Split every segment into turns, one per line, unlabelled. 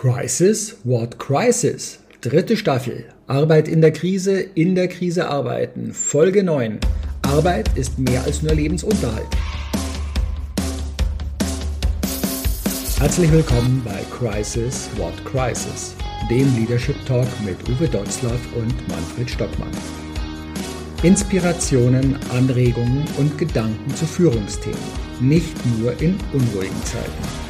Crisis? What Crisis? Dritte Staffel. Arbeit in der Krise, in der Krise arbeiten. Folge 9. Arbeit ist mehr als nur Lebensunterhalt. Herzlich willkommen bei Crisis? What Crisis? Dem Leadership Talk mit Uwe Dotzlaff und Manfred Stockmann. Inspirationen, Anregungen und Gedanken zu Führungsthemen. Nicht nur in unruhigen Zeiten.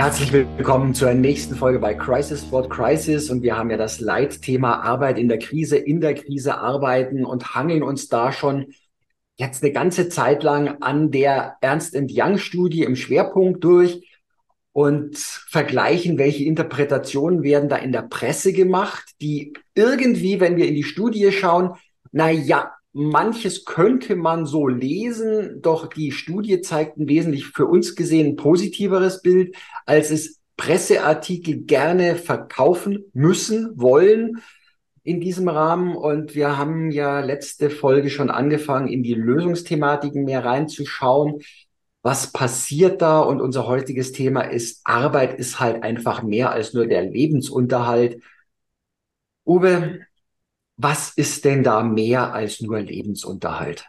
Herzlich willkommen zur nächsten Folge bei Crisis Sport Crisis. Und wir haben ja das Leitthema Arbeit in der Krise, in der Krise arbeiten und hangeln uns da schon jetzt eine ganze Zeit lang an der Ernst Young Studie im Schwerpunkt durch und vergleichen, welche Interpretationen werden da in der Presse gemacht, die irgendwie, wenn wir in die Studie schauen, na ja, Manches könnte man so lesen, doch die Studie zeigt ein wesentlich für uns gesehen positiveres Bild, als es Presseartikel gerne verkaufen müssen, wollen in diesem Rahmen. Und wir haben ja letzte Folge schon angefangen, in die Lösungsthematiken mehr reinzuschauen. Was passiert da? Und unser heutiges Thema ist, Arbeit ist halt einfach mehr als nur der Lebensunterhalt. Uwe, was ist denn da mehr als nur Lebensunterhalt?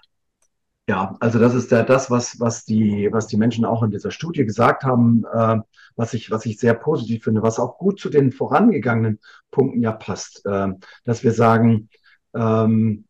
Ja, also das ist ja das, was, was, die, was die Menschen auch in dieser Studie gesagt haben, äh, was, ich, was ich sehr positiv finde, was auch gut zu den vorangegangenen Punkten ja passt, äh, dass wir sagen, ähm,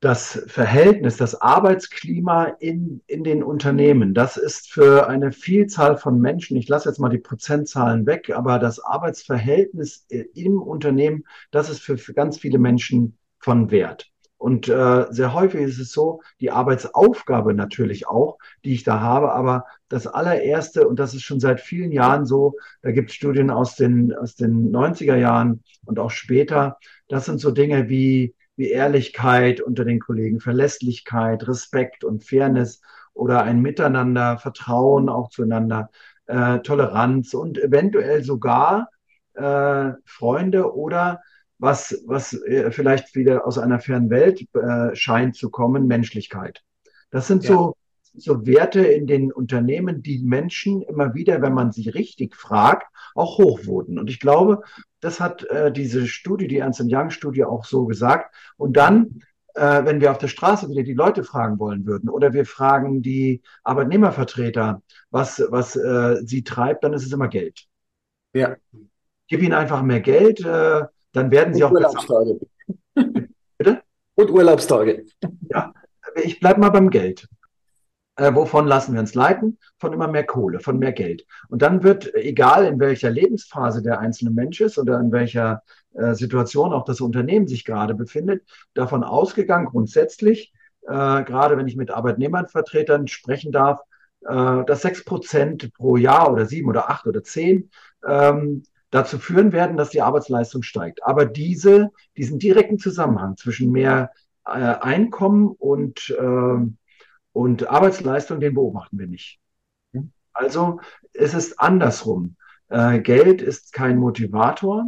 das Verhältnis, das Arbeitsklima in, in den Unternehmen, das ist für eine Vielzahl von Menschen, ich lasse jetzt mal die Prozentzahlen weg, aber das Arbeitsverhältnis im Unternehmen, das ist für, für ganz viele Menschen von Wert. Und äh, sehr häufig ist es so, die Arbeitsaufgabe natürlich auch, die ich da habe, aber das allererste, und das ist schon seit vielen Jahren so, da gibt es Studien aus den, aus den 90er Jahren und auch später, das sind so Dinge wie wie Ehrlichkeit unter den Kollegen, Verlässlichkeit, Respekt und Fairness oder ein Miteinander, Vertrauen auch zueinander, äh, Toleranz und eventuell sogar äh, Freunde oder was, was äh, vielleicht wieder aus einer fernen Welt äh, scheint zu kommen, Menschlichkeit. Das sind ja. so, so Werte in den Unternehmen, die Menschen immer wieder, wenn man sie richtig fragt, auch hoch wurden. Und ich glaube, das hat äh, diese Studie, die Ernst Young-Studie auch so gesagt. Und dann, äh, wenn wir auf der Straße wieder die Leute fragen wollen würden oder wir fragen die Arbeitnehmervertreter, was, was äh, sie treibt, dann ist es immer Geld. Ja. Gib ihnen einfach mehr Geld, äh, dann werden sie Und auch
Urlaubstage. Bitte? Und Urlaubstage.
Ja, ich bleibe mal beim Geld. Äh, wovon lassen wir uns leiten? Von immer mehr Kohle, von mehr Geld. Und dann wird, egal in welcher Lebensphase der einzelne Mensch ist oder in welcher äh, Situation auch das Unternehmen sich gerade befindet, davon ausgegangen, grundsätzlich, äh, gerade wenn ich mit Arbeitnehmervertretern sprechen darf, äh, dass sechs Prozent pro Jahr oder sieben oder acht oder zehn ähm, dazu führen werden, dass die Arbeitsleistung steigt. Aber diese, diesen direkten Zusammenhang zwischen mehr äh, Einkommen und äh, und Arbeitsleistung, den beobachten wir nicht. Hm? Also es ist andersrum. Äh, Geld ist kein Motivator.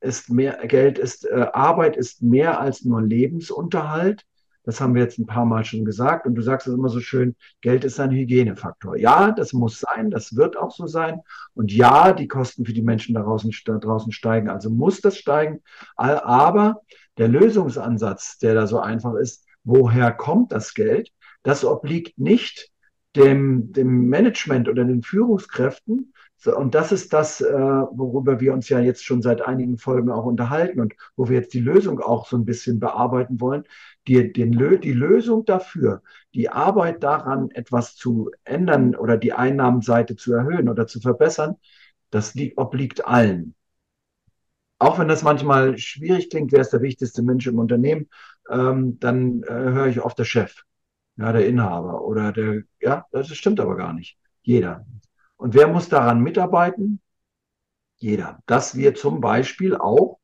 Ist mehr, Geld ist, äh, Arbeit ist mehr als nur Lebensunterhalt. Das haben wir jetzt ein paar Mal schon gesagt. Und du sagst es immer so schön, Geld ist ein Hygienefaktor. Ja, das muss sein, das wird auch so sein. Und ja, die Kosten für die Menschen da draußen, da draußen steigen, also muss das steigen. Aber der Lösungsansatz, der da so einfach ist, woher kommt das Geld? Das obliegt nicht dem, dem Management oder den Führungskräften. Und das ist das, äh, worüber wir uns ja jetzt schon seit einigen Folgen auch unterhalten und wo wir jetzt die Lösung auch so ein bisschen bearbeiten wollen. Die, den, die Lösung dafür, die Arbeit daran, etwas zu ändern oder die Einnahmenseite zu erhöhen oder zu verbessern, das obliegt allen. Auch wenn das manchmal schwierig klingt, wer ist der wichtigste Mensch im Unternehmen, ähm, dann äh, höre ich oft der Chef ja, der Inhaber oder der, ja, das stimmt aber gar nicht. Jeder. Und wer muss daran mitarbeiten? Jeder. Dass wir zum Beispiel auch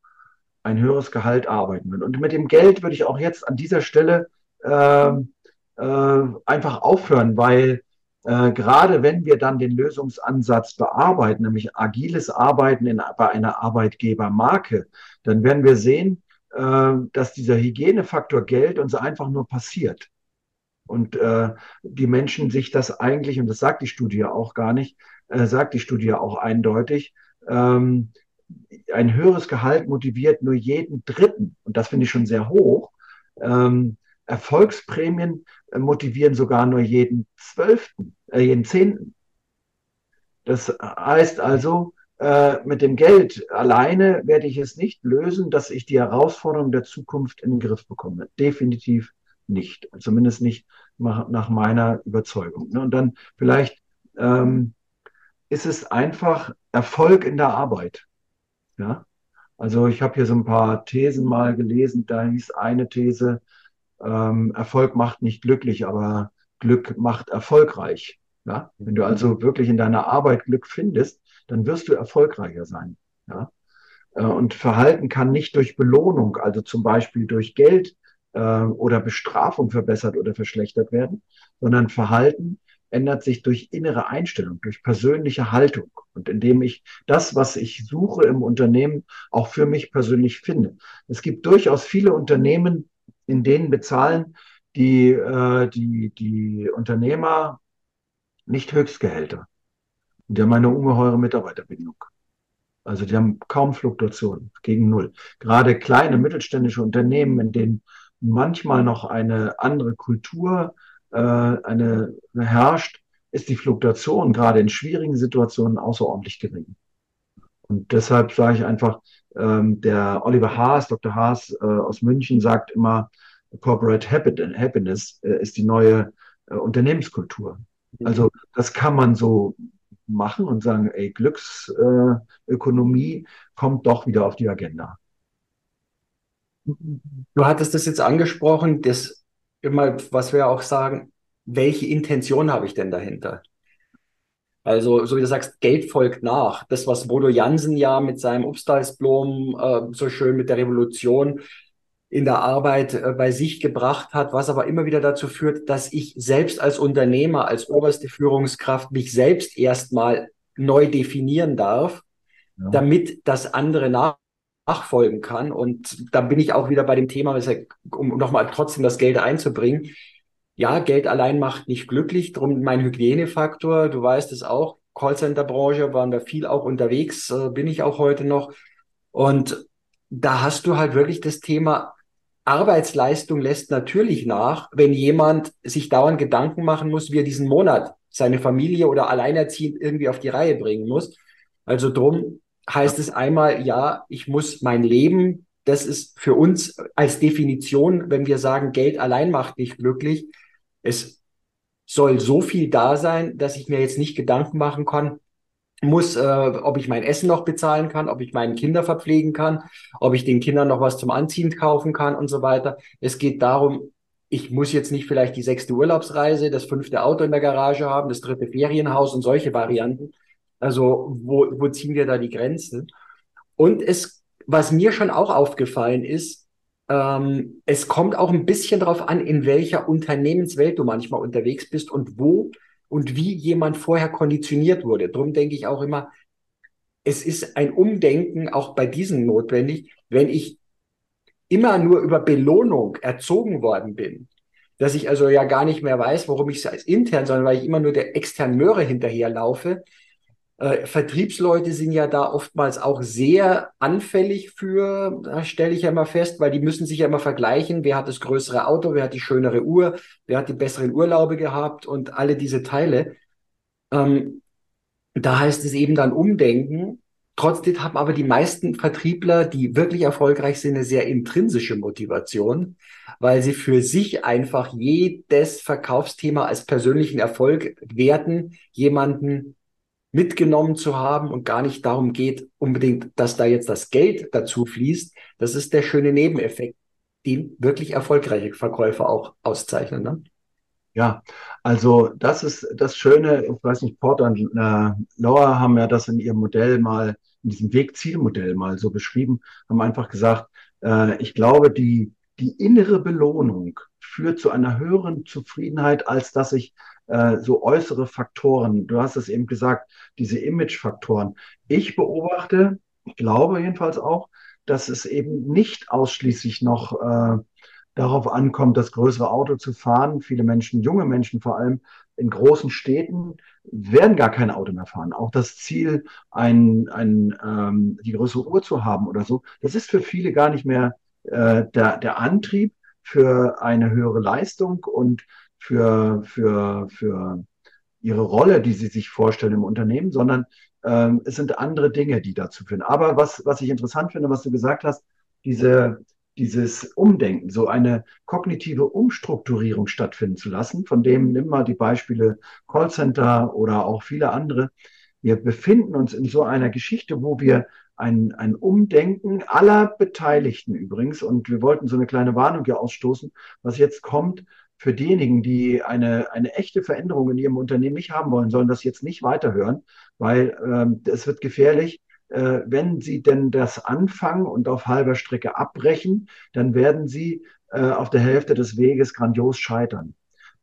ein höheres Gehalt arbeiten würden. Und mit dem Geld würde ich auch jetzt an dieser Stelle äh, äh, einfach aufhören, weil äh, gerade wenn wir dann den Lösungsansatz bearbeiten, nämlich agiles Arbeiten in, bei einer Arbeitgebermarke, dann werden wir sehen, äh, dass dieser Hygienefaktor Geld uns einfach nur passiert. Und äh, die Menschen sich das eigentlich, und das sagt die Studie auch gar nicht, äh, sagt die Studie auch eindeutig, ähm, ein höheres Gehalt motiviert nur jeden Dritten, und das finde ich schon sehr hoch. Ähm, Erfolgsprämien äh, motivieren sogar nur jeden Zwölften, äh, jeden Zehnten. Das heißt also, äh, mit dem Geld alleine werde ich es nicht lösen, dass ich die Herausforderungen der Zukunft in den Griff bekomme. Definitiv nicht. Zumindest nicht nach meiner Überzeugung. Ne? Und dann vielleicht ähm, ist es einfach Erfolg in der Arbeit. Ja? Also ich habe hier so ein paar Thesen mal gelesen. Da hieß eine These, ähm, Erfolg macht nicht glücklich, aber Glück macht erfolgreich. Ja? Wenn du also wirklich in deiner Arbeit Glück findest, dann wirst du erfolgreicher sein. Ja? Äh, und Verhalten kann nicht durch Belohnung, also zum Beispiel durch Geld äh, oder Bestrafung verbessert oder verschlechtert werden, sondern Verhalten ändert sich durch innere Einstellung, durch persönliche Haltung und indem ich das, was ich suche im Unternehmen, auch für mich persönlich finde. Es gibt durchaus viele Unternehmen, in denen bezahlen die, äh, die, die Unternehmer nicht Höchstgehälter. Die haben eine ungeheure Mitarbeiterbindung. Also die haben kaum Fluktuationen gegen Null. Gerade kleine mittelständische Unternehmen, in denen manchmal noch eine andere Kultur äh, eine, herrscht, ist die Fluktuation gerade in schwierigen Situationen außerordentlich gering. Und deshalb sage ich einfach, ähm, der Oliver Haas, Dr. Haas äh, aus München sagt immer, Corporate Happiness äh, ist die neue äh, Unternehmenskultur. Also das kann man so machen und sagen, ey, Glücksökonomie kommt doch wieder auf die Agenda.
Du hattest das jetzt angesprochen, das immer, was wir auch sagen, welche Intention habe ich denn dahinter? Also, so wie du sagst, Geld folgt nach. Das, was Bodo Jansen ja mit seinem Upstalsblom äh, so schön mit der Revolution in der Arbeit äh, bei sich gebracht hat, was aber immer wieder dazu führt, dass ich selbst als Unternehmer, als oberste Führungskraft mich selbst erstmal neu definieren darf, ja. damit das andere nach nachfolgen kann. Und da bin ich auch wieder bei dem Thema, um nochmal trotzdem das Geld einzubringen. Ja, Geld allein macht nicht glücklich. Drum mein Hygienefaktor, du weißt es auch, Callcenter-Branche waren wir viel auch unterwegs, äh, bin ich auch heute noch. Und da hast du halt wirklich das Thema Arbeitsleistung lässt natürlich nach, wenn jemand sich dauernd Gedanken machen muss, wie er diesen Monat seine Familie oder alleinerziehend irgendwie auf die Reihe bringen muss. Also drum heißt es einmal, ja, ich muss mein Leben, das ist für uns als Definition, wenn wir sagen, Geld allein macht nicht glücklich, es soll so viel da sein, dass ich mir jetzt nicht Gedanken machen kann, muss, äh, ob ich mein Essen noch bezahlen kann, ob ich meinen Kinder verpflegen kann, ob ich den Kindern noch was zum Anziehen kaufen kann und so weiter. Es geht darum, ich muss jetzt nicht vielleicht die sechste Urlaubsreise, das fünfte Auto in der Garage haben, das dritte Ferienhaus und solche Varianten. Also wo, wo ziehen wir da die Grenze? Und es, was mir schon auch aufgefallen ist, ähm, es kommt auch ein bisschen darauf an, in welcher Unternehmenswelt du manchmal unterwegs bist und wo und wie jemand vorher konditioniert wurde. Drum denke ich auch immer, es ist ein Umdenken auch bei diesen notwendig, wenn ich immer nur über Belohnung erzogen worden bin, dass ich also ja gar nicht mehr weiß, warum ich es als intern, sondern weil ich immer nur der externen Möhre hinterherlaufe, äh, Vertriebsleute sind ja da oftmals auch sehr anfällig für, stelle ich ja immer fest, weil die müssen sich ja immer vergleichen, wer hat das größere Auto, wer hat die schönere Uhr, wer hat die besseren Urlaube gehabt und alle diese Teile. Ähm, da heißt es eben dann umdenken. Trotzdem haben aber die meisten Vertriebler, die wirklich erfolgreich sind, eine sehr intrinsische Motivation, weil sie für sich einfach jedes Verkaufsthema als persönlichen Erfolg werten, jemanden mitgenommen zu haben und gar nicht darum geht, unbedingt, dass da jetzt das Geld dazu fließt. Das ist der schöne Nebeneffekt, den wirklich erfolgreiche Verkäufer auch auszeichnen. Ne?
Ja, also das ist das Schöne, ich weiß nicht, Porter und äh, Laura haben ja das in ihrem Modell mal, in diesem Weg-Ziel-Modell mal so beschrieben, haben einfach gesagt, äh, ich glaube, die, die innere Belohnung führt zu einer höheren Zufriedenheit, als dass ich äh, so äußere Faktoren, du hast es eben gesagt, diese Image-Faktoren. Ich beobachte, ich glaube jedenfalls auch, dass es eben nicht ausschließlich noch äh, darauf ankommt, das größere Auto zu fahren. Viele Menschen, junge Menschen vor allem in großen Städten, werden gar kein Auto mehr fahren. Auch das Ziel, ein, ein, ähm, die größere Uhr zu haben oder so, das ist für viele gar nicht mehr äh, der, der Antrieb für eine höhere Leistung und für, für, für ihre Rolle, die sie sich vorstellen im Unternehmen, sondern ähm, es sind andere Dinge, die dazu führen. Aber was, was ich interessant finde, was du gesagt hast, diese, dieses Umdenken, so eine kognitive Umstrukturierung stattfinden zu lassen, von dem nimm mal die Beispiele Callcenter oder auch viele andere. Wir befinden uns in so einer Geschichte, wo wir ein, ein Umdenken aller Beteiligten übrigens, und wir wollten so eine kleine Warnung hier ausstoßen, was jetzt kommt, für diejenigen, die eine, eine echte Veränderung in ihrem Unternehmen nicht haben wollen, sollen das jetzt nicht weiterhören, weil ähm, es wird gefährlich äh, wenn Sie denn das anfangen und auf halber Strecke abbrechen, dann werden Sie äh, auf der Hälfte des Weges grandios scheitern.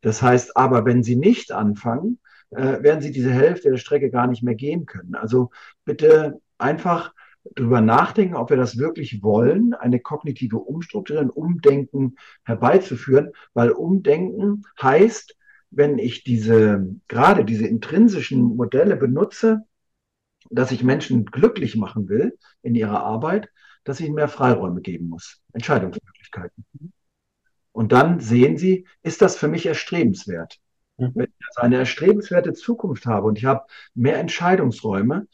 Das heißt aber, wenn Sie nicht anfangen, äh, werden Sie diese Hälfte der Strecke gar nicht mehr gehen können. Also bitte einfach drüber nachdenken, ob wir das wirklich wollen, eine kognitive Umstrukturierung, Umdenken herbeizuführen, weil Umdenken heißt, wenn ich diese, gerade diese intrinsischen Modelle benutze, dass ich Menschen glücklich machen will in ihrer Arbeit, dass ich ihnen mehr Freiräume geben muss, Entscheidungsmöglichkeiten. Und dann sehen sie, ist das für mich erstrebenswert? Mhm. Wenn ich also eine erstrebenswerte Zukunft habe und ich habe mehr Entscheidungsräume,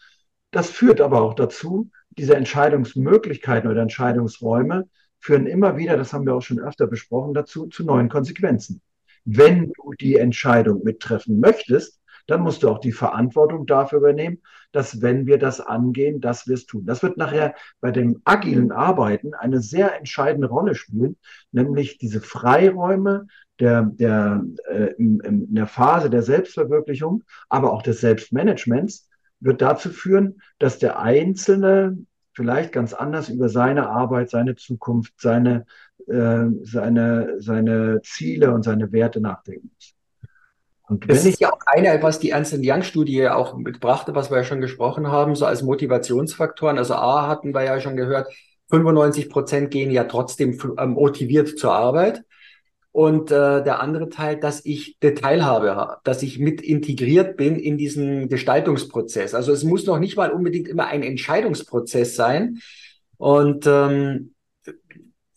das führt aber auch dazu, diese Entscheidungsmöglichkeiten oder Entscheidungsräume führen immer wieder, das haben wir auch schon öfter besprochen, dazu zu neuen Konsequenzen. Wenn du die Entscheidung mittreffen möchtest, dann musst du auch die Verantwortung dafür übernehmen, dass wenn wir das angehen, dass wir es tun. Das wird nachher bei dem agilen Arbeiten eine sehr entscheidende Rolle spielen, nämlich diese Freiräume der, der, äh, in, in der Phase der Selbstverwirklichung, aber auch des Selbstmanagements wird dazu führen, dass der Einzelne vielleicht ganz anders über seine Arbeit, seine Zukunft, seine, äh, seine, seine Ziele und seine Werte nachdenken muss.
Und das ist ja auch eine, was die Ernst Young-Studie auch mitbrachte, was wir ja schon gesprochen haben, so als Motivationsfaktoren. Also A hatten wir ja schon gehört, 95 Prozent gehen ja trotzdem motiviert zur Arbeit. Und äh, der andere Teil, dass ich Detailhabe habe, dass ich mit integriert bin in diesen Gestaltungsprozess. Also es muss noch nicht mal unbedingt immer ein Entscheidungsprozess sein. Und ähm,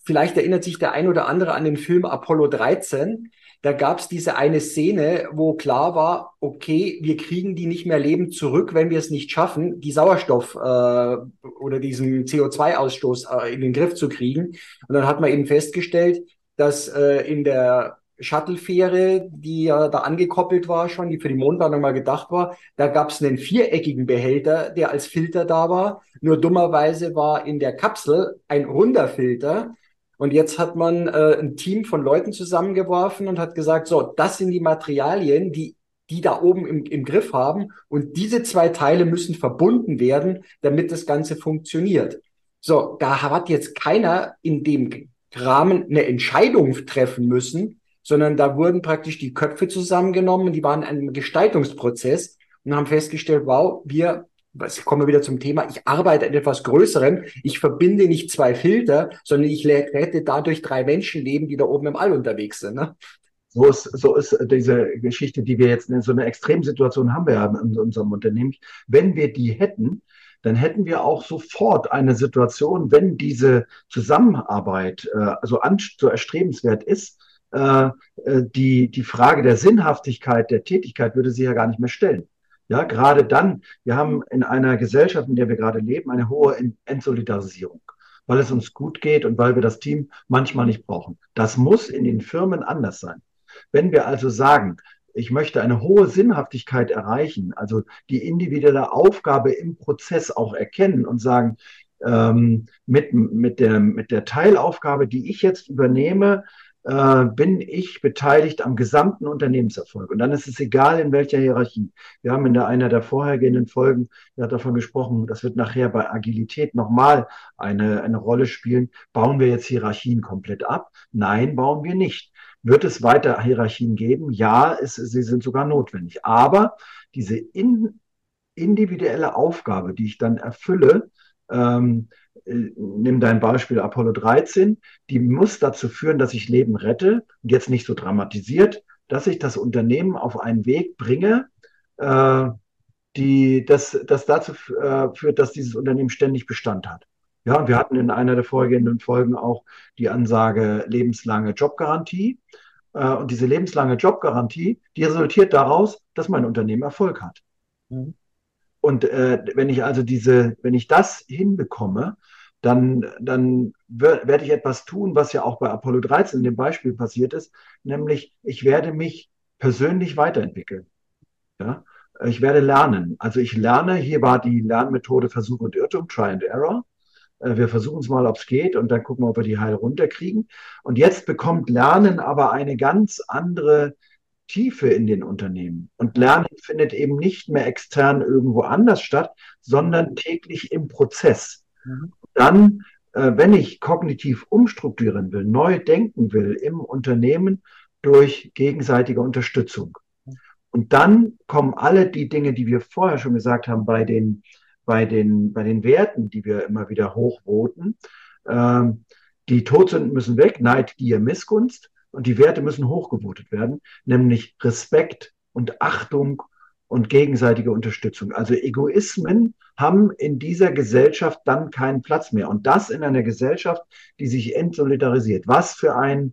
vielleicht erinnert sich der ein oder andere an den Film Apollo 13 da gab es diese eine Szene, wo klar war, okay, wir kriegen die nicht mehr lebend zurück, wenn wir es nicht schaffen, die Sauerstoff äh, oder diesen CO2-Ausstoß äh, in den Griff zu kriegen. Und dann hat man eben festgestellt, dass äh, in der Shuttle-Fähre, die ja da angekoppelt war schon, die für die Mondlandung mal gedacht war, da gab es einen viereckigen Behälter, der als Filter da war. Nur dummerweise war in der Kapsel ein runder Filter und jetzt hat man äh, ein Team von Leuten zusammengeworfen und hat gesagt, so, das sind die Materialien, die die da oben im, im Griff haben. Und diese zwei Teile müssen verbunden werden, damit das Ganze funktioniert. So, da hat jetzt keiner in dem Rahmen eine Entscheidung treffen müssen, sondern da wurden praktisch die Köpfe zusammengenommen, die waren in einem Gestaltungsprozess und haben festgestellt, wow, wir ich komme wieder zum Thema, ich arbeite an etwas Größerem. Ich verbinde nicht zwei Filter, sondern ich rette dadurch drei Menschenleben, die da oben im All unterwegs sind. Ne?
So ist, so ist diese Geschichte, die wir jetzt in so einer Extremsituation haben wir ja in unserem Unternehmen. Wenn wir die hätten, dann hätten wir auch sofort eine Situation, wenn diese Zusammenarbeit äh, so, an, so erstrebenswert ist, äh, äh die, die Frage der Sinnhaftigkeit der Tätigkeit würde sie ja gar nicht mehr stellen. Ja, gerade dann, wir haben in einer Gesellschaft, in der wir gerade leben, eine hohe Entsolidarisierung, weil es uns gut geht und weil wir das Team manchmal nicht brauchen. Das muss in den Firmen anders sein. Wenn wir also sagen, ich möchte eine hohe Sinnhaftigkeit erreichen, also die individuelle Aufgabe im Prozess auch erkennen und sagen, ähm, mit, mit, der, mit der Teilaufgabe, die ich jetzt übernehme, äh, bin ich beteiligt am gesamten Unternehmenserfolg. Und dann ist es egal, in welcher Hierarchie. Wir haben in der, einer der vorhergehenden Folgen ja, davon gesprochen, das wird nachher bei Agilität nochmal eine, eine Rolle spielen. Bauen wir jetzt Hierarchien komplett ab? Nein, bauen wir nicht. Wird es weiter Hierarchien geben? Ja, es, sie sind sogar notwendig. Aber diese in, individuelle Aufgabe, die ich dann erfülle, ähm, äh, nimm dein Beispiel Apollo 13, die muss dazu führen, dass ich Leben rette und jetzt nicht so dramatisiert, dass ich das Unternehmen auf einen Weg bringe, äh, die das, das dazu äh, führt, dass dieses Unternehmen ständig Bestand hat. Ja, und wir hatten in einer der vorgehenden Folgen auch die Ansage lebenslange Jobgarantie. Äh, und diese lebenslange Jobgarantie, die resultiert daraus, dass mein Unternehmen Erfolg hat. Mhm. Und äh, wenn ich also diese, wenn ich das hinbekomme, dann, dann werde ich etwas tun, was ja auch bei Apollo 13 in dem Beispiel passiert ist, nämlich ich werde mich persönlich weiterentwickeln. Ja? Ich werde lernen. Also ich lerne, hier war die Lernmethode Versuch und Irrtum, Try and Error. Äh, wir versuchen es mal, ob es geht und dann gucken wir, ob wir die heil runterkriegen. Und jetzt bekommt Lernen aber eine ganz andere Tiefe in den Unternehmen. Und Lernen findet eben nicht mehr extern irgendwo anders statt, sondern täglich im Prozess. Mhm. Dann, äh, wenn ich kognitiv umstrukturieren will, neu denken will im Unternehmen durch gegenseitige Unterstützung. Und dann kommen alle die Dinge, die wir vorher schon gesagt haben, bei den, bei den, bei den Werten, die wir immer wieder hochvoten. Ähm, die Todsünden müssen weg, Neid, Gier, Missgunst. Und die Werte müssen hochgewotet werden, nämlich Respekt und Achtung und gegenseitige Unterstützung. Also Egoismen haben in dieser Gesellschaft dann keinen Platz mehr. Und das in einer Gesellschaft, die sich entsolidarisiert. Was für ein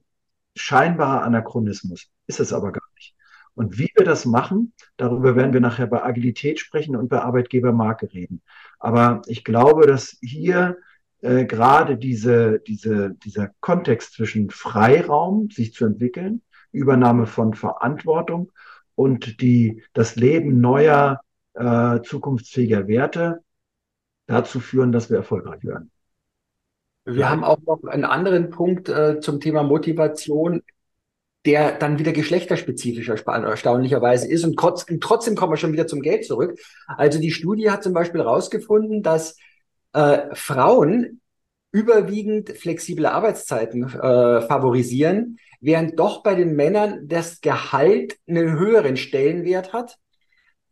scheinbarer Anachronismus ist es aber gar nicht. Und wie wir das machen, darüber werden wir nachher bei Agilität sprechen und bei Arbeitgebermarke reden. Aber ich glaube, dass hier äh, gerade diese, diese, dieser Kontext zwischen Freiraum, sich zu entwickeln, Übernahme von Verantwortung und die, das Leben neuer, äh, zukunftsfähiger Werte dazu führen, dass wir erfolgreich werden.
Wir haben auch noch einen anderen Punkt äh, zum Thema Motivation, der dann wieder geschlechterspezifisch erstaunlicherweise ist. Und trotz, trotzdem kommen wir schon wieder zum Geld zurück. Also die Studie hat zum Beispiel herausgefunden, dass äh, Frauen überwiegend flexible Arbeitszeiten äh, favorisieren, während doch bei den Männern das Gehalt einen höheren Stellenwert hat.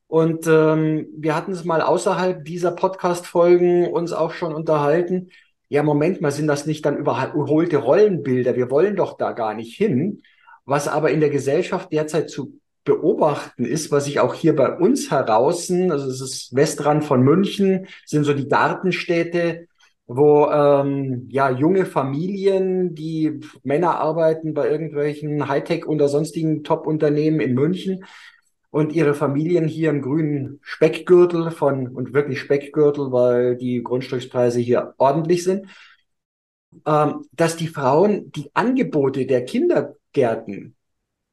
Und ähm, wir hatten es mal außerhalb dieser Podcast-Folgen uns auch schon unterhalten. Ja, Moment mal, sind das nicht dann überholte Rollenbilder? Wir wollen doch da gar nicht hin. Was aber in der Gesellschaft derzeit zu beobachten ist, was ich auch hier bei uns heraus, also es ist Westrand von München, sind so die Gartenstädte, wo ähm, ja junge Familien, die Männer arbeiten bei irgendwelchen Hightech oder sonstigen Top-Unternehmen in München und ihre Familien hier im grünen Speckgürtel von und wirklich Speckgürtel, weil die Grundstückspreise hier ordentlich sind, ähm, dass die Frauen die Angebote der Kindergärten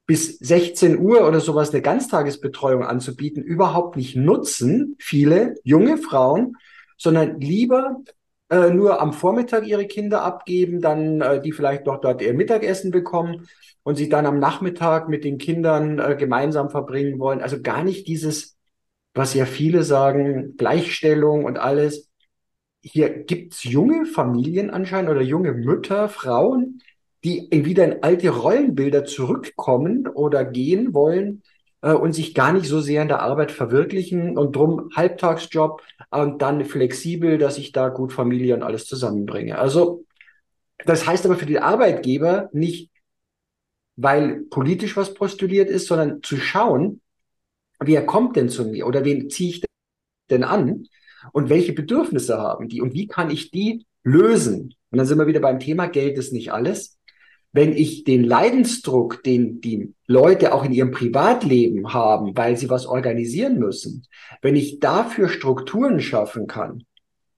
bis 16 Uhr oder sowas eine Ganztagesbetreuung anzubieten, überhaupt nicht nutzen, viele junge Frauen, sondern lieber äh, nur am Vormittag ihre Kinder abgeben, dann äh, die vielleicht noch dort ihr Mittagessen bekommen und sie dann am Nachmittag mit den Kindern äh, gemeinsam verbringen wollen. Also gar nicht dieses, was ja viele sagen, Gleichstellung und alles. Hier gibt's junge Familien anscheinend oder junge Mütter, Frauen, die wieder in alte Rollenbilder zurückkommen oder gehen wollen äh, und sich gar nicht so sehr in der Arbeit verwirklichen und drum Halbtagsjob und dann flexibel, dass ich da gut Familie und alles zusammenbringe. Also das heißt aber für die Arbeitgeber nicht, weil politisch was postuliert ist, sondern zu schauen, wer kommt denn zu mir oder wen ziehe ich denn an und welche Bedürfnisse haben die und wie kann ich die lösen? Und dann sind wir wieder beim Thema, Geld ist nicht alles wenn ich den Leidensdruck, den die Leute auch in ihrem Privatleben haben, weil sie was organisieren müssen, wenn ich dafür Strukturen schaffen kann,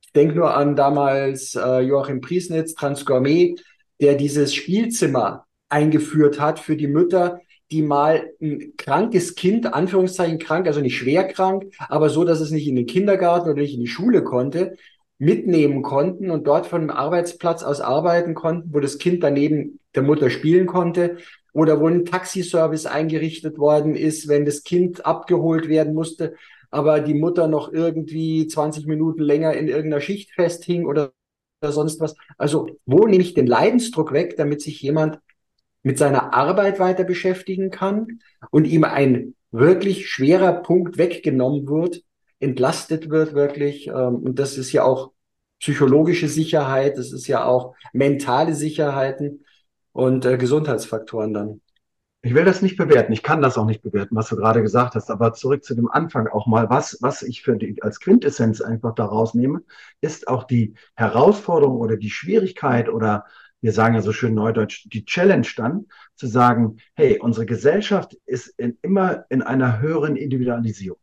ich denke nur an damals äh, Joachim Priesnitz, Transgourmet, der dieses Spielzimmer eingeführt hat für die Mütter, die mal ein krankes Kind, Anführungszeichen krank, also nicht schwer krank, aber so, dass es nicht in den Kindergarten oder nicht in die Schule konnte, mitnehmen konnten und dort von einem Arbeitsplatz aus arbeiten konnten, wo das Kind daneben der Mutter spielen konnte oder wo ein Taxiservice eingerichtet worden ist, wenn das Kind abgeholt werden musste, aber die Mutter noch irgendwie 20 Minuten länger in irgendeiner Schicht festhing oder, oder sonst was. Also wo nehme ich den Leidensdruck weg, damit sich jemand mit seiner Arbeit weiter beschäftigen kann und ihm ein wirklich schwerer Punkt weggenommen wird, entlastet wird wirklich. Ähm, und das ist ja auch psychologische Sicherheit, das ist ja auch mentale Sicherheiten und äh, Gesundheitsfaktoren dann.
Ich will das nicht bewerten. Ich kann das auch nicht bewerten, was du gerade gesagt hast. Aber zurück zu dem Anfang auch mal. Was, was ich für die, als Quintessenz einfach daraus nehme, ist auch die Herausforderung oder die Schwierigkeit oder wir sagen ja so schön neudeutsch, die Challenge dann, zu sagen, hey, unsere Gesellschaft ist in, immer in einer höheren Individualisierung.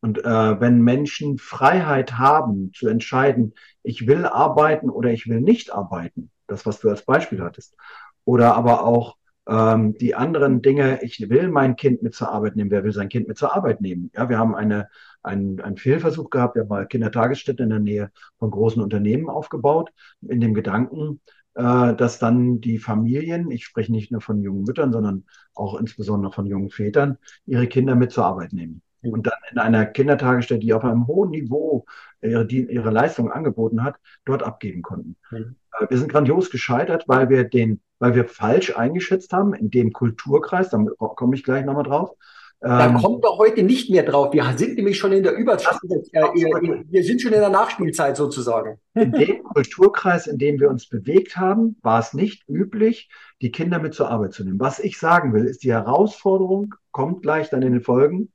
Und äh, wenn Menschen Freiheit haben zu entscheiden, ich will arbeiten oder ich will nicht arbeiten, das, was du als Beispiel hattest, oder aber auch ähm, die anderen Dinge, ich will mein Kind mit zur Arbeit nehmen. Wer will sein Kind mit zur Arbeit nehmen? Ja, wir haben eine, einen, einen Fehlversuch gehabt. Wir haben mal Kindertagesstätten in der Nähe von großen Unternehmen aufgebaut, in dem Gedanken, äh, dass dann die Familien, ich spreche nicht nur von jungen Müttern, sondern auch insbesondere von jungen Vätern, ihre Kinder mit zur Arbeit nehmen. Und dann in einer Kindertagesstätte, die auf einem hohen Niveau ihre, die, ihre Leistung angeboten hat, dort abgeben konnten. Mhm. Wir sind grandios gescheitert, weil wir den weil wir falsch eingeschätzt haben in dem Kulturkreis, da komme ich gleich nochmal drauf.
Da ähm, kommt doch heute nicht mehr drauf. Wir sind nämlich schon in der Überspielzeit, äh, wir sind schon in der Nachspielzeit sozusagen.
In dem Kulturkreis, in dem wir uns bewegt haben, war es nicht üblich, die Kinder mit zur Arbeit zu nehmen. Was ich sagen will, ist die Herausforderung, kommt gleich dann in den Folgen,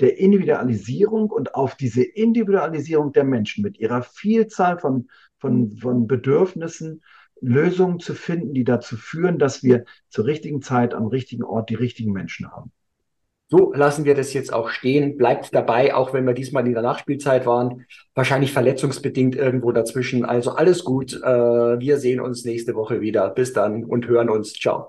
der Individualisierung und auf diese Individualisierung der Menschen mit ihrer Vielzahl von, von, von Bedürfnissen Lösungen zu finden, die dazu führen, dass wir zur richtigen Zeit am richtigen Ort die richtigen Menschen haben.
So lassen wir das jetzt auch stehen. Bleibt dabei, auch wenn wir diesmal in der Nachspielzeit waren. Wahrscheinlich verletzungsbedingt irgendwo dazwischen. Also alles gut. Äh, wir sehen uns nächste Woche wieder. Bis dann und hören uns. Ciao.